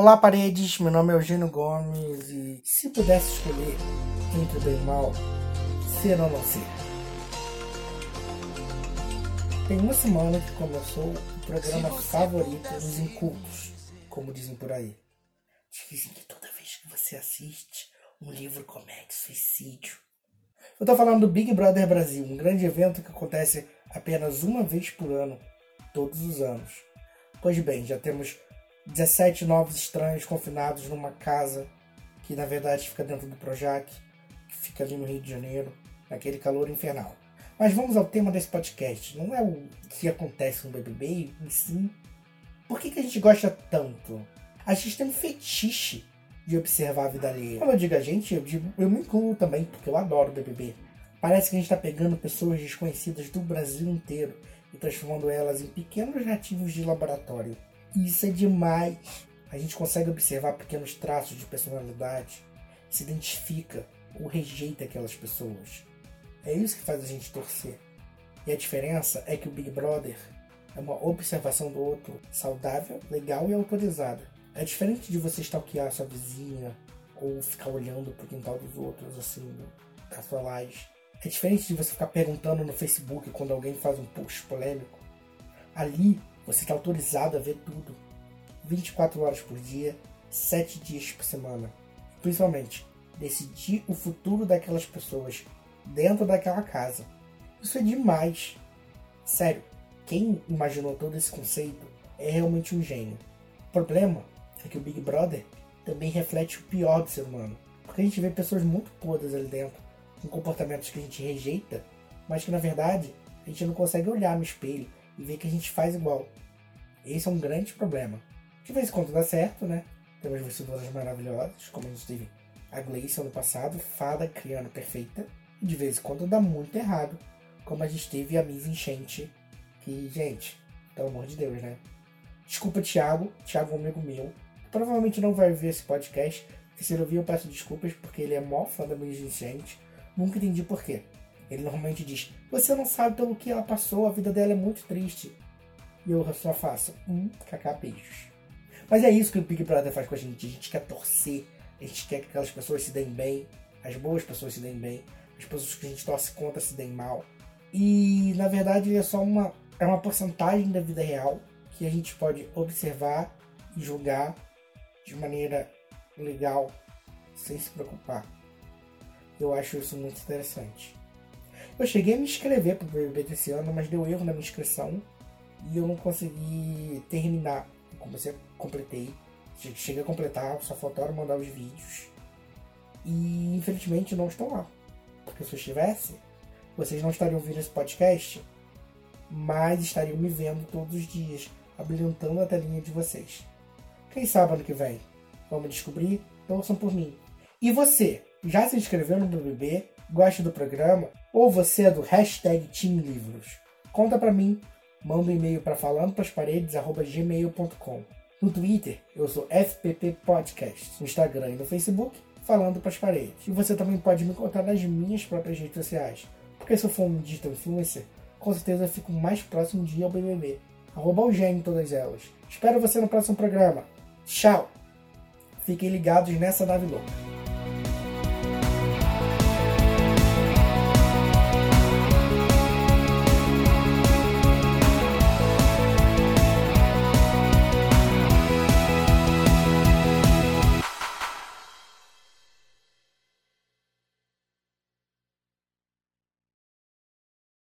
Olá, paredes. Meu nome é Eugênio Gomes e se pudesse escolher entre o bem e o mal, ser ou não ser. Tem uma semana que começou o programa favorito dos incultos, como dizem por aí. Dizem que toda vez que você assiste, um livro comete suicídio. Eu tô falando do Big Brother Brasil, um grande evento que acontece apenas uma vez por ano, todos os anos. Pois bem, já temos 17 novos estranhos confinados numa casa que na verdade fica dentro do Projac, que fica ali no Rio de Janeiro, naquele calor infernal. Mas vamos ao tema desse podcast. Não é o que acontece no BBB, em si. Por que, que a gente gosta tanto? A gente tem um fetiche de observar a vida alheia. Quando eu digo a gente, eu, digo, eu me incluo também, porque eu adoro BBB. Parece que a gente está pegando pessoas desconhecidas do Brasil inteiro e transformando elas em pequenos nativos de laboratório. Isso é demais. A gente consegue observar pequenos traços de personalidade, se identifica ou rejeita aquelas pessoas. É isso que faz a gente torcer. E a diferença é que o Big Brother é uma observação do outro saudável, legal e autorizada. É diferente de você stalkear sua vizinha ou ficar olhando pro quintal dos outros, assim, da sua laje. É diferente de você ficar perguntando no Facebook quando alguém faz um post polêmico. Ali você está autorizado a ver tudo. 24 horas por dia, 7 dias por semana. Principalmente, decidir o futuro daquelas pessoas dentro daquela casa. Isso é demais. Sério, quem imaginou todo esse conceito é realmente um gênio. O problema é que o Big Brother também reflete o pior do ser humano. Porque a gente vê pessoas muito podres ali dentro, com comportamentos que a gente rejeita, mas que na verdade a gente não consegue olhar no espelho e ver que a gente faz igual. Esse é um grande problema. De vez em quando dá certo, né? Temos vencedoras maravilhosas, como a gente teve a Gleice ano passado, fada criando perfeita. E de vez em quando dá muito errado, como a gente teve a Miss Enchente, que, gente, pelo amor de Deus, né? Desculpa, Thiago, Thiago é um amigo meu, provavelmente não vai ver esse podcast, se ele ouvir eu peço desculpas, porque ele é mó fã da Miss Enchente, nunca entendi porquê. Ele normalmente diz, você não sabe pelo que ela passou, a vida dela é muito triste. E eu só faço, hum, cacá. Mas é isso que o Big Brother faz com a gente, a gente quer torcer, a gente quer que aquelas pessoas se deem bem, as boas pessoas se deem bem, as pessoas que a gente torce contra se deem mal. E na verdade é só uma, é uma porcentagem da vida real que a gente pode observar e julgar de maneira legal, sem se preocupar. Eu acho isso muito interessante. Eu cheguei a me inscrever para o BBB desse ano, mas deu erro na minha inscrição e eu não consegui terminar. Comecei, completei, cheguei a completar, só faltaram mandar os vídeos. E infelizmente não estou lá. Porque se eu estivesse, vocês não estariam ouvindo esse podcast, mas estariam me vendo todos os dias, habilitando a telinha de vocês. Quem sabe ano que vem? Vamos descobrir? Torçam por mim. E você, já se inscreveu no BBB? Gosta do programa? Ou você é do hashtag Team Livros? Conta pra mim. Manda um e-mail para falandoprasparedes.gmail.com No Twitter, eu sou FPP Podcast. No Instagram e no Facebook, Falando Pras Paredes. E você também pode me encontrar nas minhas próprias redes sociais. Porque se eu for um digital influencer, com certeza eu fico mais próximo de ao BBB. Arroba o em todas elas. Espero você no próximo programa. Tchau! Fiquem ligados nessa nave louca.